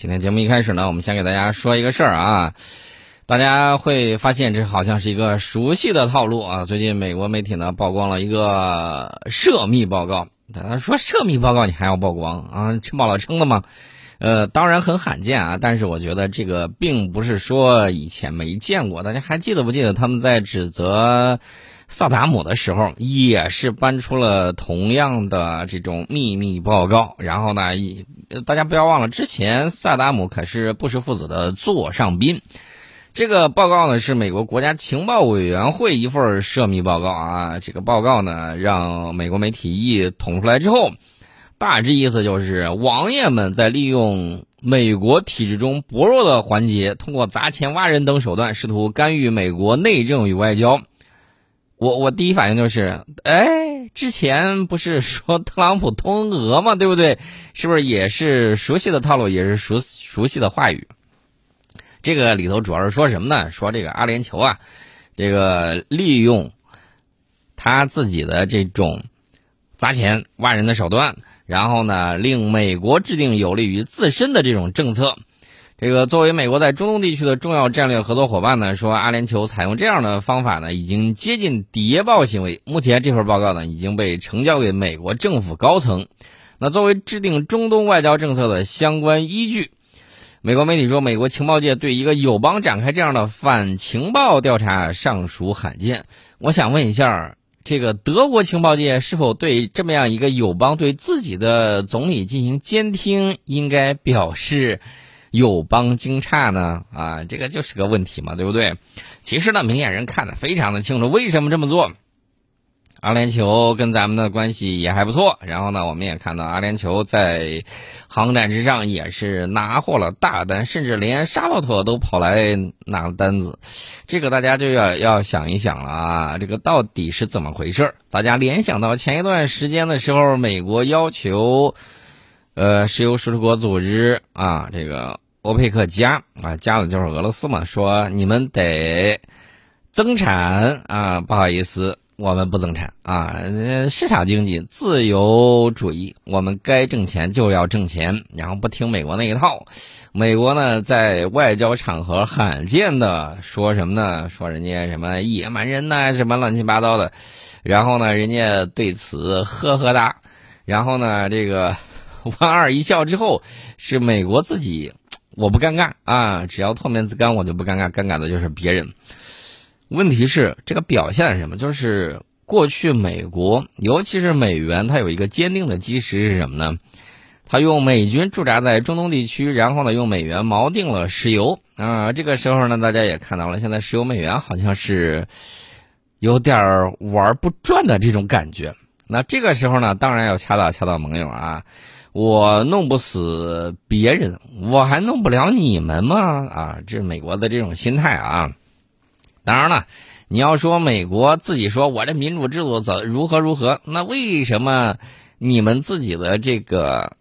今天节目一开始呢，我们先给大家说一个事儿啊，大家会发现这好像是一个熟悉的套路啊。最近美国媒体呢曝光了一个涉密报告，他说涉密报告你还要曝光啊？吃饱了撑的吗？呃，当然很罕见啊，但是我觉得这个并不是说以前没见过。大家还记得不记得他们在指责？萨达姆的时候也是搬出了同样的这种秘密报告，然后呢，大家不要忘了，之前萨达姆可是布什父子的座上宾。这个报告呢是美国国家情报委员会一份涉密报告啊。这个报告呢让美国媒体一捅出来之后，大致意思就是王爷们在利用美国体制中薄弱的环节，通过砸钱挖人等手段，试图干预美国内政与外交。我我第一反应就是，哎，之前不是说特朗普通俄吗？对不对？是不是也是熟悉的套路，也是熟熟悉的话语？这个里头主要是说什么呢？说这个阿联酋啊，这个利用他自己的这种砸钱挖人的手段，然后呢，令美国制定有利于自身的这种政策。这个作为美国在中东地区的重要战略合作伙伴呢，说阿联酋采用这样的方法呢，已经接近谍报行为。目前这份报告呢，已经被呈交给美国政府高层。那作为制定中东外交政策的相关依据，美国媒体说，美国情报界对一个友邦展开这样的反情报调查尚属罕见。我想问一下，这个德国情报界是否对这么样一个友邦对自己的总理进行监听，应该表示？友邦惊诧呢？啊，这个就是个问题嘛，对不对？其实呢，明眼人看得非常的清楚，为什么这么做？阿联酋跟咱们的关系也还不错，然后呢，我们也看到阿联酋在航展之上也是拿获了大单，甚至连沙洛特都跑来拿了单子。这个大家就要要想一想了啊，这个到底是怎么回事？大家联想到前一段时间的时候，美国要求。呃，石油输出国组织啊，这个欧佩克加啊，加的就是俄罗斯嘛，说你们得增产啊，不好意思，我们不增产啊，市场经济、自由主义，我们该挣钱就要挣钱，然后不听美国那一套。美国呢，在外交场合罕见的说什么呢？说人家什么野蛮人呐，什么乱七八糟的，然后呢，人家对此呵呵哒，然后呢，这个。莞尔一笑之后，是美国自己，我不尴尬啊！只要唾面自干，我就不尴尬，尴尬的就是别人。问题是这个表现是什么？就是过去美国，尤其是美元，它有一个坚定的基石是什么呢？它用美军驻扎在中东地区，然后呢用美元锚定了石油啊。这个时候呢，大家也看到了，现在石油美元好像是有点玩不转的这种感觉。那这个时候呢，当然要掐到掐到盟友啊。我弄不死别人，我还弄不了你们吗？啊，这是美国的这种心态啊。当然了，你要说美国自己说我这民主制度怎如何如何，那为什么你们自己的这个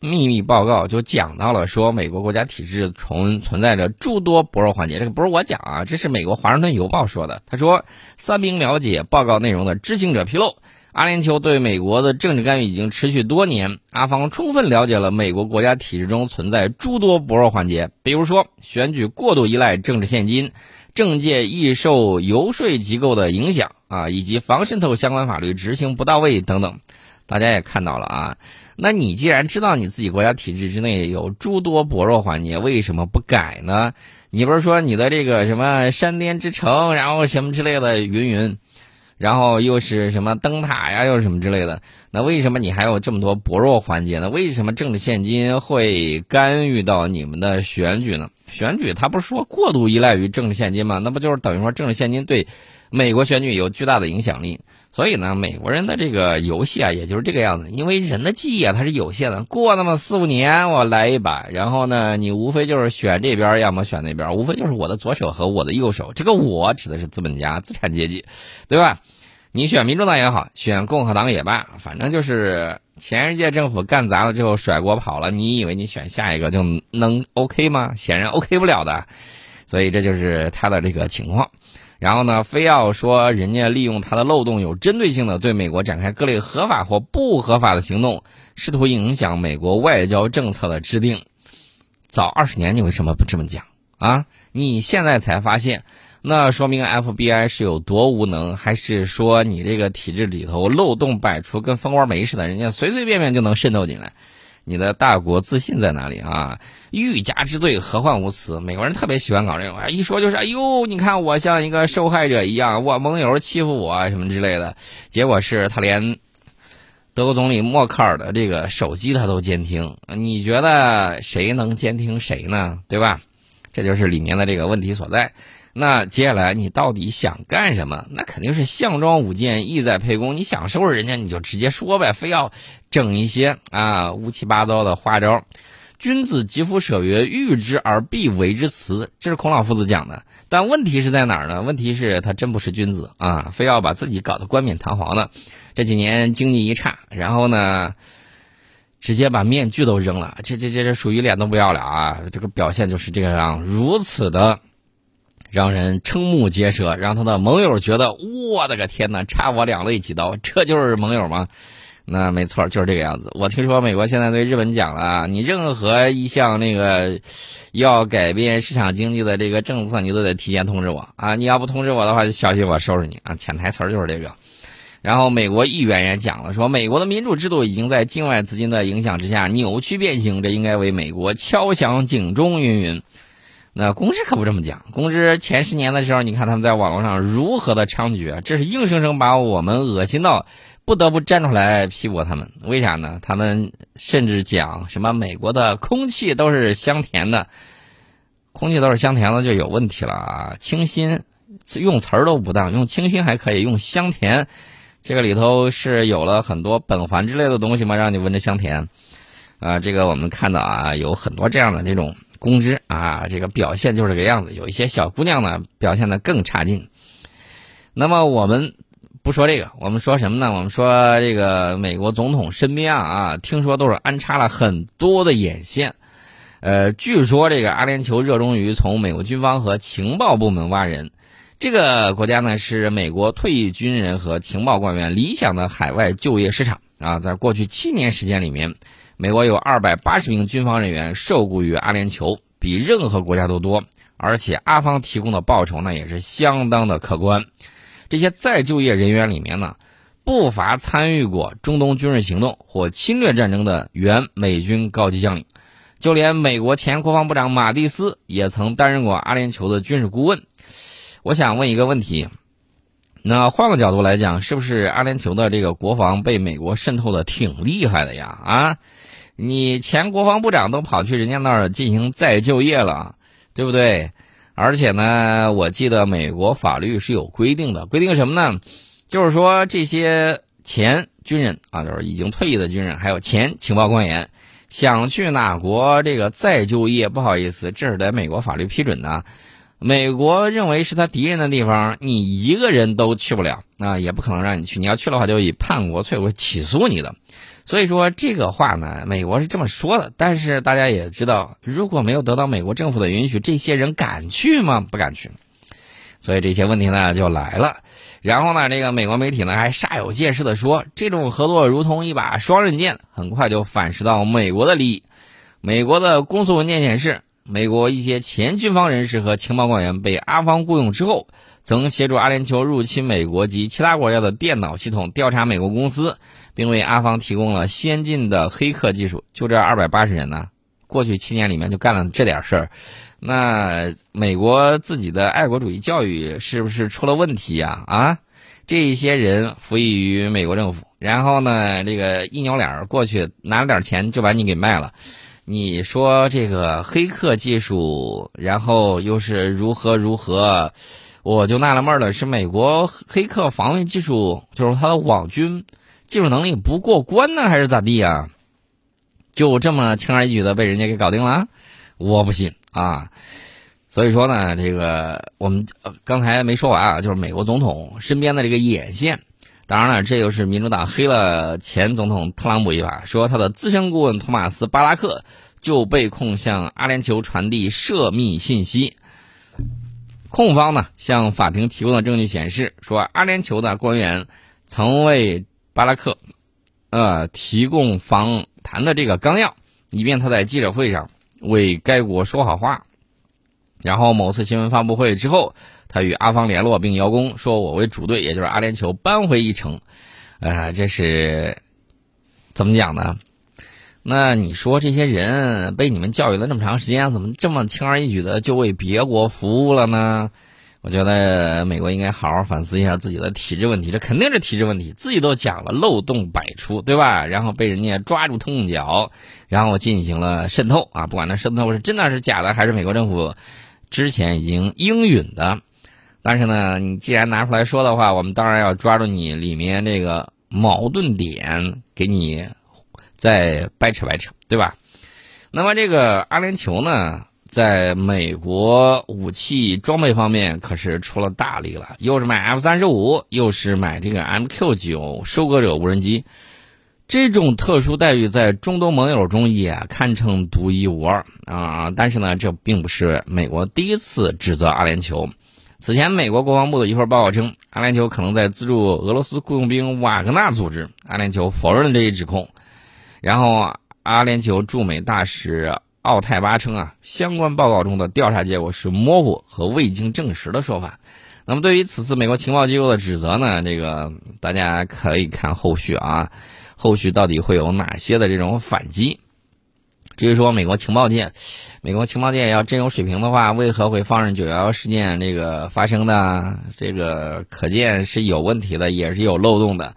秘密报告就讲到了说美国国家体制存存在着诸多薄弱环节？这个不是我讲啊，这是美国《华盛顿邮报》说的。他说，三名了解报告内容的知情者披露。阿联酋对美国的政治干预已经持续多年，阿方充分了解了美国国家体制中存在诸多薄弱环节，比如说选举过度依赖政治现金，政界易受游说机构的影响啊，以及防渗透相关法律执行不到位等等。大家也看到了啊，那你既然知道你自己国家体制之内有诸多薄弱环节，为什么不改呢？你不是说你的这个什么山巅之城，然后什么之类的云云？然后又是什么灯塔呀，又是什么之类的？那为什么你还有这么多薄弱环节呢？为什么政治现金会干预到你们的选举呢？选举他不是说过度依赖于政治现金吗？那不就是等于说政治现金对美国选举有巨大的影响力？所以呢，美国人的这个游戏啊，也就是这个样子。因为人的记忆啊，它是有限的，过那么四五年，我来一把，然后呢，你无非就是选这边，要么选那边，无非就是我的左手和我的右手。这个我指的是资本家、资产阶级，对吧？你选民主党也好，选共和党也罢，反正就是前一届政府干砸了之后甩锅跑了。你以为你选下一个就能 OK 吗？显然 OK 不了的。所以这就是他的这个情况。然后呢，非要说人家利用它的漏洞，有针对性的对美国展开各类合法或不合法的行动，试图影响美国外交政策的制定。早二十年你为什么不这么讲啊？你现在才发现，那说明 FBI 是有多无能，还是说你这个体制里头漏洞百出，跟蜂窝煤似的，人家随随便便就能渗透进来？你的大国自信在哪里啊？欲加之罪，何患无辞？美国人特别喜欢搞这种，一说就是，哎呦，你看我像一个受害者一样，我盟友欺负我什么之类的。结果是他连德国总理默克尔的这个手机他都监听，你觉得谁能监听谁呢？对吧？这就是里面的这个问题所在。那接下来你到底想干什么？那肯定是项庄舞剑，意在沛公。你想收拾人家，你就直接说呗，非要整一些啊乌七八糟的花招。君子疾夫舍曰：“欲之而必为之辞。”这是孔老夫子讲的。但问题是在哪儿呢？问题是他真不是君子啊，非要把自己搞得冠冕堂皇的。这几年经济一差，然后呢，直接把面具都扔了。这这这这属于脸都不要了啊！这个表现就是这个样，如此的。让人瞠目结舌，让他的盟友觉得我的个天哪，差我两肋几刀，这就是盟友吗？那没错，就是这个样子。我听说美国现在对日本讲了，你任何一项那个要改变市场经济的这个政策，你都得提前通知我啊！你要不通知我的话，就小心我收拾你啊！潜台词就是这个。然后美国议员也讲了，说美国的民主制度已经在境外资金的影响之下扭曲变形，这应该为美国敲响警钟，云云。那公知可不这么讲。公知前十年的时候，你看他们在网络上如何的猖獗，这是硬生生把我们恶心到不得不站出来批驳他们。为啥呢？他们甚至讲什么美国的空气都是香甜的，空气都是香甜的就有问题了啊！清新用词儿都不当，用清新还可以，用香甜，这个里头是有了很多苯环之类的东西吗？让你闻着香甜啊！这个我们看到啊，有很多这样的这种。公知啊，这个表现就是这个样子。有一些小姑娘呢，表现的更差劲。那么我们不说这个，我们说什么呢？我们说这个美国总统身边啊啊，听说都是安插了很多的眼线。呃，据说这个阿联酋热衷于从美国军方和情报部门挖人。这个国家呢，是美国退役军人和情报官员理想的海外就业市场啊。在过去七年时间里面。美国有二百八十名军方人员受雇于阿联酋，比任何国家都多，而且阿方提供的报酬呢也是相当的可观。这些再就业人员里面呢，不乏参与过中东军事行动或侵略战争的原美军高级将领，就连美国前国防部长马蒂斯也曾担任过阿联酋的军事顾问。我想问一个问题，那换个角度来讲，是不是阿联酋的这个国防被美国渗透的挺厉害的呀？啊？你前国防部长都跑去人家那儿进行再就业了，对不对？而且呢，我记得美国法律是有规定的，规定什么呢？就是说这些前军人啊，就是已经退役的军人，还有前情报官员，想去哪国这个再就业，不好意思，这是得美国法律批准的。美国认为是他敌人的地方，你一个人都去不了，那也不可能让你去。你要去的话，就以叛国罪会起诉你的。所以说这个话呢，美国是这么说的，但是大家也知道，如果没有得到美国政府的允许，这些人敢去吗？不敢去。所以这些问题呢就来了。然后呢，这个美国媒体呢还煞有介事的说，这种合作如同一把双刃剑，很快就反噬到美国的利益。美国的公诉文件显示，美国一些前军方人士和情报官员被阿方雇佣之后，曾协助阿联酋入侵美国及其他国家的电脑系统，调查美国公司。并为阿方提供了先进的黑客技术。就这二百八十人呢，过去七年里面就干了这点事儿。那美国自己的爱国主义教育是不是出了问题呀？啊，这一些人服役于美国政府，然后呢，这个一扭脸过去拿了点钱就把你给卖了。你说这个黑客技术，然后又是如何如何？我就纳了闷了，是美国黑客防御技术，就是他的网军。技术能力不过关呢，还是咋地呀？就这么轻而易举的被人家给搞定了？我不信啊！所以说呢，这个我们刚才没说完啊，就是美国总统身边的这个眼线。当然了，这又是民主党黑了前总统特朗普一把，说他的资深顾问托马斯·巴拉克就被控向阿联酋传递涉密信息。控方呢向法庭提供的证据显示，说阿联酋的官员曾为巴拉克，呃，提供访谈的这个纲要，以便他在记者会上为该国说好话。然后某次新闻发布会之后，他与阿方联络并邀功，说我为主队，也就是阿联酋扳回一城。呃，这是怎么讲呢？那你说这些人被你们教育了那么长时间，怎么这么轻而易举的就为别国服务了呢？我觉得美国应该好好反思一下自己的体制问题，这肯定是体制问题，自己都讲了漏洞百出，对吧？然后被人家抓住痛脚，然后进行了渗透啊！不管那渗透是真的是假的，还是美国政府之前已经应允的，但是呢，你既然拿出来说的话，我们当然要抓住你里面这个矛盾点，给你再掰扯掰扯，对吧？那么这个阿联酋呢？在美国武器装备方面可是出了大力了，又是买 F 三十五，又是买这个 MQ 九收割者无人机，这种特殊待遇在中东盟友中也堪称独一无二啊！但是呢，这并不是美国第一次指责阿联酋。此前，美国国防部的一份报告称，阿联酋可能在资助俄罗斯雇佣兵瓦格纳组织，阿联酋否认了这一指控。然后，阿联酋驻美大使。奥泰巴称啊，相关报告中的调查结果是模糊和未经证实的说法。那么，对于此次美国情报机构的指责呢？这个大家可以看后续啊，后续到底会有哪些的这种反击？至于说美国情报界，美国情报界要真有水平的话，为何会放任九幺幺事件这个发生呢？这个可见是有问题的，也是有漏洞的。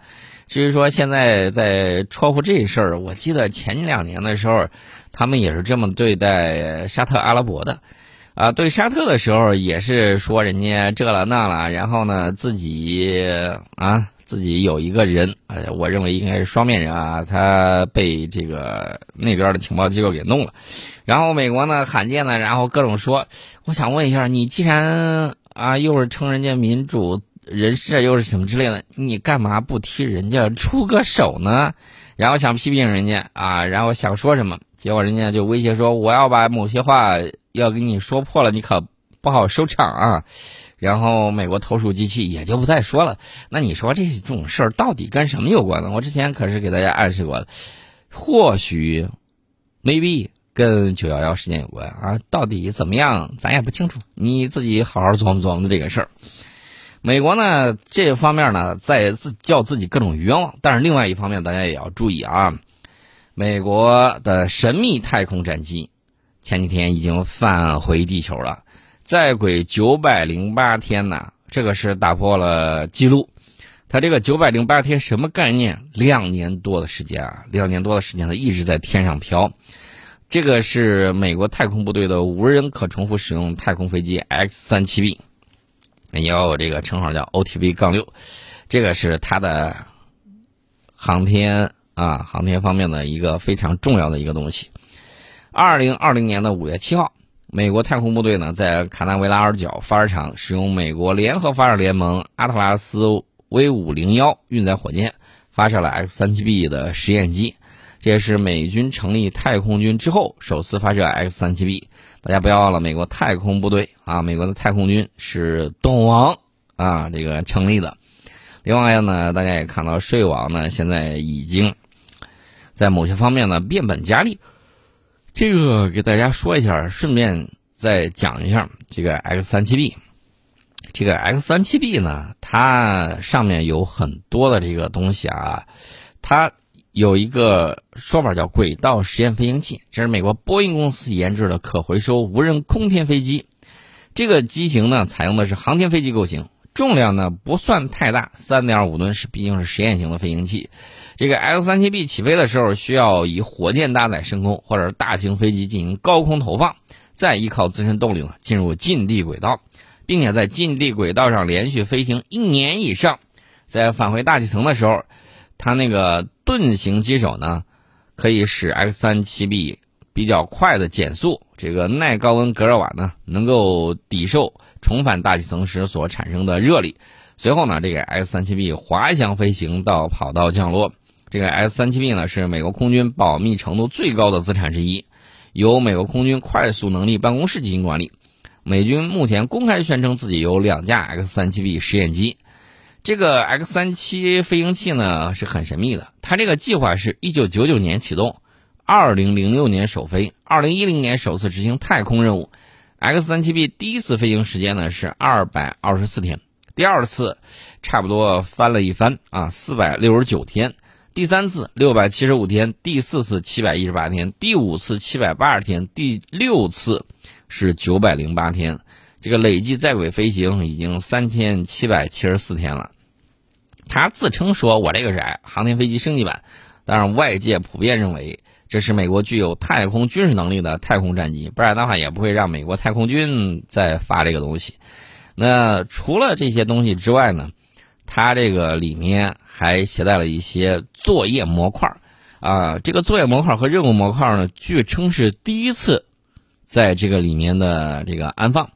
至于说现在在戳破这事儿，我记得前两年的时候。他们也是这么对待沙特阿拉伯的，啊，对沙特的时候也是说人家这了那了，然后呢自己啊自己有一个人，哎，我认为应该是双面人啊，他被这个那边的情报机构给弄了，然后美国呢罕见的，然后各种说，我想问一下，你既然啊又是称人家民主人士，又是什么之类的，你干嘛不替人家出个手呢？然后想批评人家啊，然后想说什么？结果人家就威胁说：“我要把某些话要跟你说破了，你可不好收场啊。”然后美国投鼠忌器，也就不再说了。那你说这种事儿到底跟什么有关呢？我之前可是给大家暗示过，或许，maybe 跟九幺幺事件有关啊。到底怎么样，咱也不清楚。你自己好好琢磨琢磨这个事儿。美国呢，这方面呢，在自叫自己各种冤枉，但是另外一方面，大家也要注意啊。美国的神秘太空战机前几天已经返回地球了，在轨九百零八天呢，这个是打破了记录。它这个九百零八天什么概念？两年多的时间啊，两年多的时间它一直在天上飘。这个是美国太空部队的无人可重复使用太空飞机 X 三七 B，也有这个称号叫 OTV 杠六，这个是它的航天。啊，航天方面的一个非常重要的一个东西。二零二零年的五月七号，美国太空部队呢在卡纳维拉尔角发射场使用美国联合发射联盟阿特拉斯 V 五零幺运载火箭发射了 X 三七 B 的实验机，这也是美军成立太空军之后首次发射 X 三七 B。大家不要忘了，美国太空部队啊，美国的太空军是东王啊这个成立的。另外呢，大家也看到税王呢现在已经。在某些方面呢，变本加厉。这个给大家说一下，顺便再讲一下这个 X 三七 B。这个 X 三七 B 呢，它上面有很多的这个东西啊。它有一个说法叫轨道实验飞行器，这是美国波音公司研制的可回收无人空天飞机。这个机型呢，采用的是航天飞机构型，重量呢不算太大，三点五吨是毕竟是实验型的飞行器。这个 X 三七 B 起飞的时候，需要以火箭搭载升空，或者是大型飞机进行高空投放，再依靠自身动力呢进入近地轨道，并且在近地轨道上连续飞行一年以上，在返回大气层的时候，它那个盾形机手呢，可以使 X 三七 B 比较快的减速，这个耐高温隔热瓦呢能够抵受重返大气层时所产生的热力。随后呢，这个 X 三七 B 滑翔飞行到跑道降落。这个 S 三七 B 呢是美国空军保密程度最高的资产之一，由美国空军快速能力办公室进行管理。美军目前公开宣称自己有两架 X 三七 B 实验机。这个 X 三七飞行器呢是很神秘的，它这个计划是一九九九年启动，二零零六年首飞，二零一零年首次执行太空任务。X 三七 B 第一次飞行时间呢是二百二十四天，第二次差不多翻了一番啊，四百六十九天。第三次六百七十五天，第四次七百一十八天，第五次七百八十天，第六次是九百零八天。这个累计在轨飞行已经三千七百七十四天了。他自称说：“我这个是航天飞机升级版。”当然，外界普遍认为这是美国具有太空军事能力的太空战机，不然的话也不会让美国太空军再发这个东西。那除了这些东西之外呢？它这个里面还携带了一些作业模块啊，这个作业模块和任务模块呢，据称是第一次在这个里面的这个安放。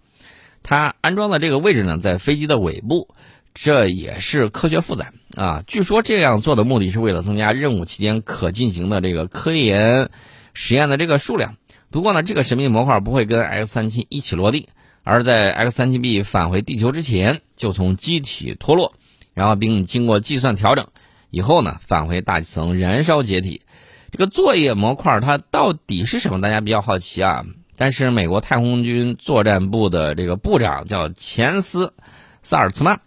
它安装的这个位置呢，在飞机的尾部，这也是科学负载啊。据说这样做的目的是为了增加任务期间可进行的这个科研实验的这个数量。不过呢，这个神秘模块不会跟 X 三七一起落地，而在 X 三七 B 返回地球之前就从机体脱落。然后并经过计算调整以后呢，返回大气层燃烧解体。这个作业模块它到底是什么？大家比较好奇啊。但是美国太空军作战部的这个部长叫钱斯·萨尔茨曼，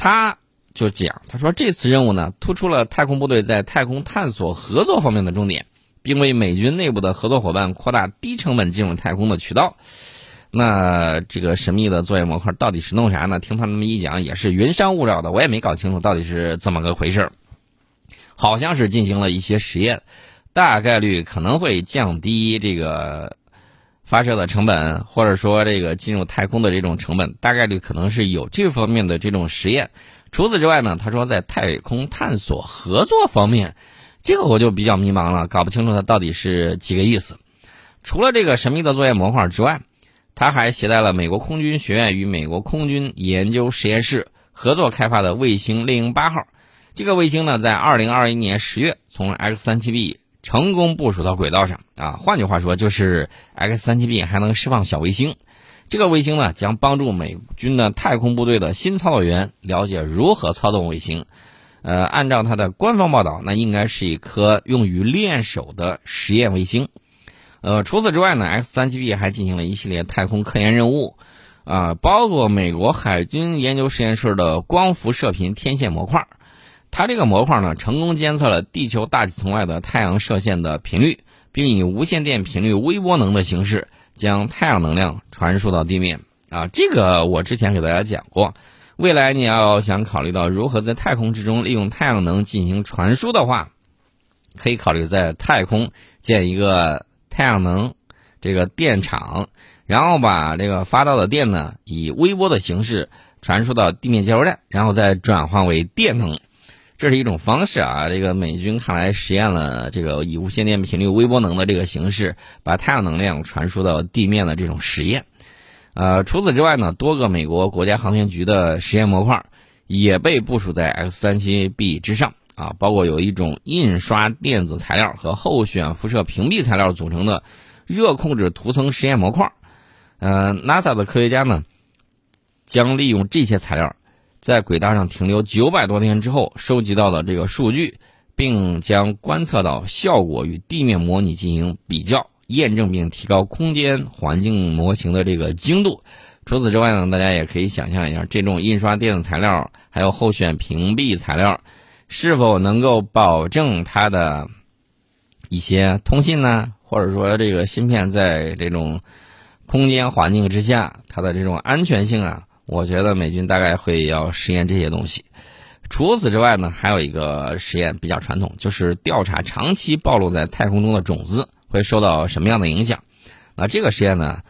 他就讲，他说这次任务呢，突出了太空部队在太空探索合作方面的重点，并为美军内部的合作伙伴扩大低成本进入太空的渠道。那这个神秘的作业模块到底是弄啥呢？听他那么一讲，也是云山雾绕的，我也没搞清楚到底是怎么个回事好像是进行了一些实验，大概率可能会降低这个发射的成本，或者说这个进入太空的这种成本，大概率可能是有这方面的这种实验。除此之外呢，他说在太空探索合作方面，这个我就比较迷茫了，搞不清楚它到底是几个意思。除了这个神秘的作业模块之外，他还携带了美国空军学院与美国空军研究实验室合作开发的卫星猎鹰八号。这个卫星呢，在二零二一年十月从 X 三七 B 成功部署到轨道上啊。换句话说，就是 X 三七 B 还能释放小卫星。这个卫星呢，将帮助美军的太空部队的新操作员了解如何操纵卫星。呃，按照它的官方报道，那应该是一颗用于练手的实验卫星。呃，除此之外呢，X 三七 B 还进行了一系列太空科研任务，啊，包括美国海军研究实验室的光伏射频天线模块。它这个模块呢，成功监测了地球大气层外的太阳射线的频率，并以无线电频率微波能的形式将太阳能量传输到地面。啊，这个我之前给大家讲过。未来你要想考虑到如何在太空之中利用太阳能进行传输的话，可以考虑在太空建一个。太阳能这个电厂，然后把这个发到的电呢，以微波的形式传输到地面接收站，然后再转换为电能，这是一种方式啊。这个美军看来实验了这个以无线电频率微波能的这个形式，把太阳能量传输到地面的这种实验。呃，除此之外呢，多个美国国家航天局的实验模块也被部署在 X 三七 B 之上。啊，包括有一种印刷电子材料和候选辐射屏蔽材料组成的热控制涂层实验模块。呃，NASA 的科学家呢，将利用这些材料，在轨道上停留九百多天之后收集到的这个数据，并将观测到效果与地面模拟进行比较验证，并提高空间环境模型的这个精度。除此之外呢，大家也可以想象一下，这种印刷电子材料还有候选屏蔽材料。是否能够保证它的一些通信呢？或者说，这个芯片在这种空间环境之下，它的这种安全性啊？我觉得美军大概会要实验这些东西。除此之外呢，还有一个实验比较传统，就是调查长期暴露在太空中的种子会受到什么样的影响。那这个实验呢，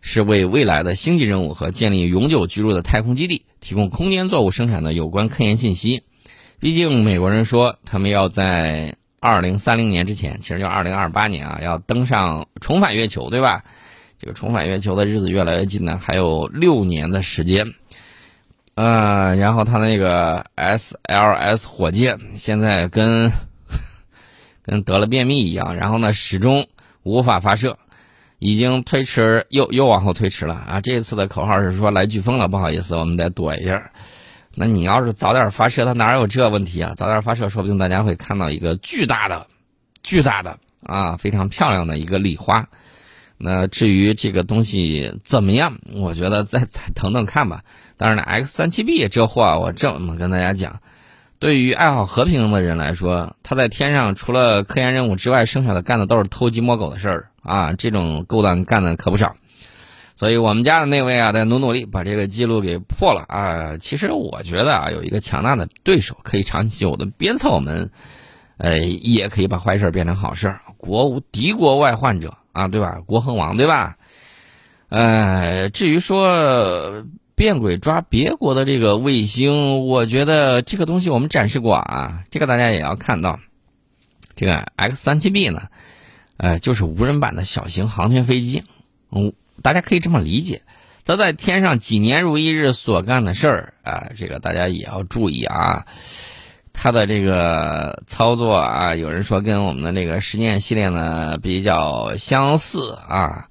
是为未来的星际任务和建立永久居住的太空基地提供空间作物生产的有关科研信息。毕竟美国人说他们要在二零三零年之前，其实就二零二八年啊，要登上重返月球，对吧？这个重返月球的日子越来越近了，还有六年的时间。呃，然后他那个 SLS 火箭现在跟跟得了便秘一样，然后呢始终无法发射，已经推迟又又往后推迟了啊！这次的口号是说来飓风了，不好意思，我们再躲一下。那你要是早点发射，它哪有这问题啊？早点发射，说不定大家会看到一个巨大的、巨大的啊，非常漂亮的一个礼花。那至于这个东西怎么样，我觉得再再等等看吧。当然了，X 三七 B 这货，我这么跟大家讲，对于爱好和平的人来说，他在天上除了科研任务之外，剩下的干的都是偷鸡摸狗的事儿啊！这种勾当干的可不少。所以我们家的那位啊，在努努力把这个记录给破了啊！其实我觉得啊，有一个强大的对手可以长久的鞭策我们，呃，也可以把坏事变成好事。国无敌国外患者啊，对吧？国恒亡，对吧？呃，至于说变轨抓别国的这个卫星，我觉得这个东西我们展示过啊，这个大家也要看到。这个 X 三七 B 呢，呃，就是无人版的小型航天飞机，嗯。大家可以这么理解，他在天上几年如一日所干的事儿啊，这个大家也要注意啊。他的这个操作啊，有人说跟我们的那个实验系列呢比较相似啊。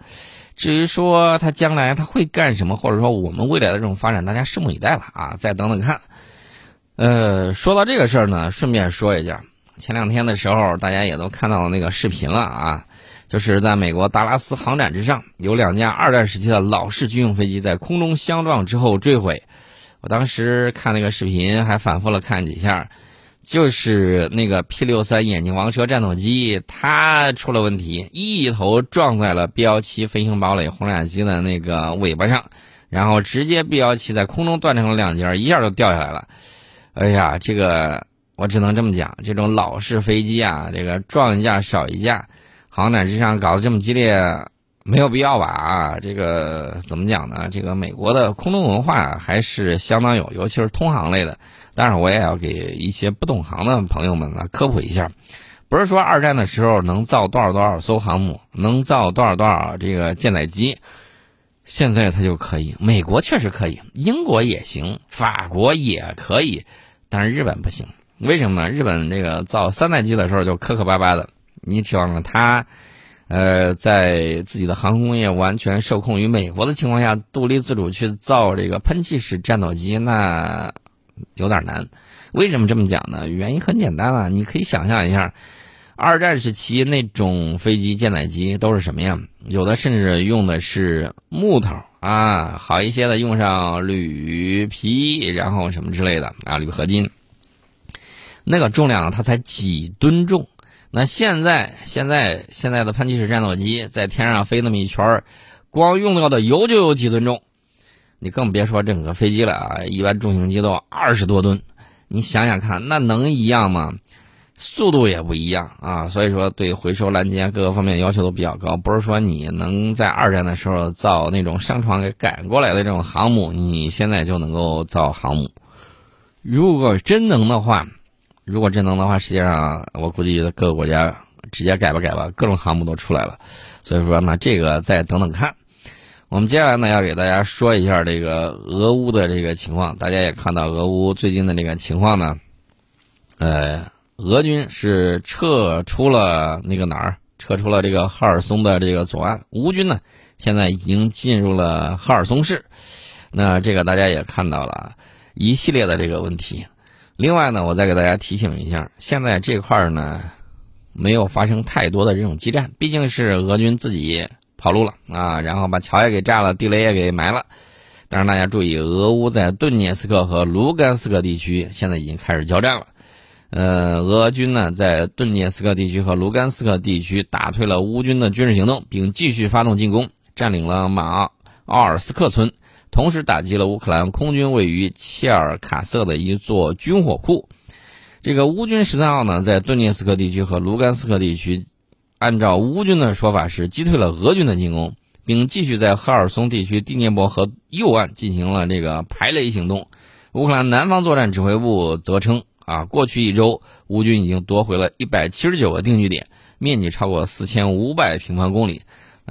至于说他将来他会干什么，或者说我们未来的这种发展，大家拭目以待吧啊，再等等看。呃，说到这个事儿呢，顺便说一下，前两天的时候大家也都看到那个视频了啊。就是在美国达拉斯航展之上，有两架二战时期的老式军用飞机在空中相撞之后坠毁。我当时看那个视频，还反复了看几下，就是那个 P 六三眼镜王蛇战斗机，它出了问题，一头撞在了 B 幺七飞行堡垒轰炸机的那个尾巴上，然后直接 B 幺七在空中断成了两截，一下就掉下来了。哎呀，这个我只能这么讲，这种老式飞机啊，这个撞一架少一架。航展之上搞得这么激烈，没有必要吧？啊，这个怎么讲呢？这个美国的空中文化还是相当有，尤其是通航类的。当然，我也要给一些不懂行的朋友们呢科普一下，不是说二战的时候能造多少多少艘航母，能造多少多少这个舰载机，现在它就可以。美国确实可以，英国也行，法国也可以，但是日本不行。为什么呢？日本这个造三代机的时候就磕磕巴巴的。你指望着它，呃，在自己的航空业完全受控于美国的情况下，独立自主去造这个喷气式战斗机，那有点难。为什么这么讲呢？原因很简单啊，你可以想象一下，二战时期那种飞机舰载机都是什么样？有的甚至用的是木头啊，好一些的用上铝皮，然后什么之类的啊，铝合金，那个重量它才几吨重。那现在，现在现在的喷气式战斗机在天上飞那么一圈儿，光用到的油就有几吨重，你更别说整个飞机了啊！一般重型机都二十多吨，你想想看，那能一样吗？速度也不一样啊！所以说，对回收拦截各个方面要求都比较高。不是说你能在二战的时候造那种商船给赶过来的这种航母，你现在就能够造航母。如果真能的话。如果真能的话，世界上我估计各个国家直接改吧改吧，各种航母都出来了。所以说呢，这个再等等看。我们接下来呢要给大家说一下这个俄乌的这个情况。大家也看到俄乌最近的这个情况呢，呃，俄军是撤出了那个哪儿？撤出了这个哈尔松的这个左岸。乌军呢现在已经进入了哈尔松市。那这个大家也看到了一系列的这个问题。另外呢，我再给大家提醒一下，现在这块儿呢，没有发生太多的这种激战，毕竟是俄军自己跑路了啊，然后把桥也给炸了，地雷也给埋了。但是大家注意，俄乌在顿涅斯克和卢甘斯克地区现在已经开始交战了。呃，俄军呢在顿涅斯克地区和卢甘斯克地区打退了乌军的军事行动，并继续发动进攻，占领了马奥尔斯克村。同时打击了乌克兰空军位于切尔卡瑟的一座军火库。这个乌军十三号呢，在顿涅斯克地区和卢甘斯克地区，按照乌军的说法是击退了俄军的进攻，并继续在赫尔松地区第聂伯河右岸进行了这个排雷行动。乌克兰南方作战指挥部则称，啊，过去一周乌军已经夺回了一百七十九个定居点，面积超过四千五百平方公里。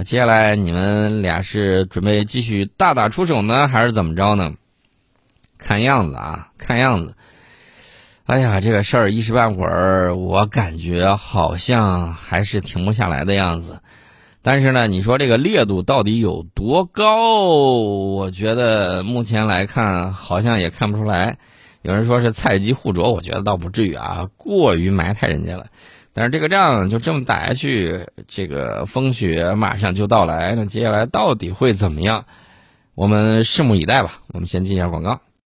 接下来你们俩是准备继续大打出手呢，还是怎么着呢？看样子啊，看样子，哎呀，这个事儿一时半会儿，我感觉好像还是停不下来的样子。但是呢，你说这个烈度到底有多高？我觉得目前来看，好像也看不出来。有人说是菜鸡互啄，我觉得倒不至于啊，过于埋汰人家了。但是这个仗就这么打下去，这个风雪马上就到来，那接下来到底会怎么样？我们拭目以待吧。我们先进一下广告。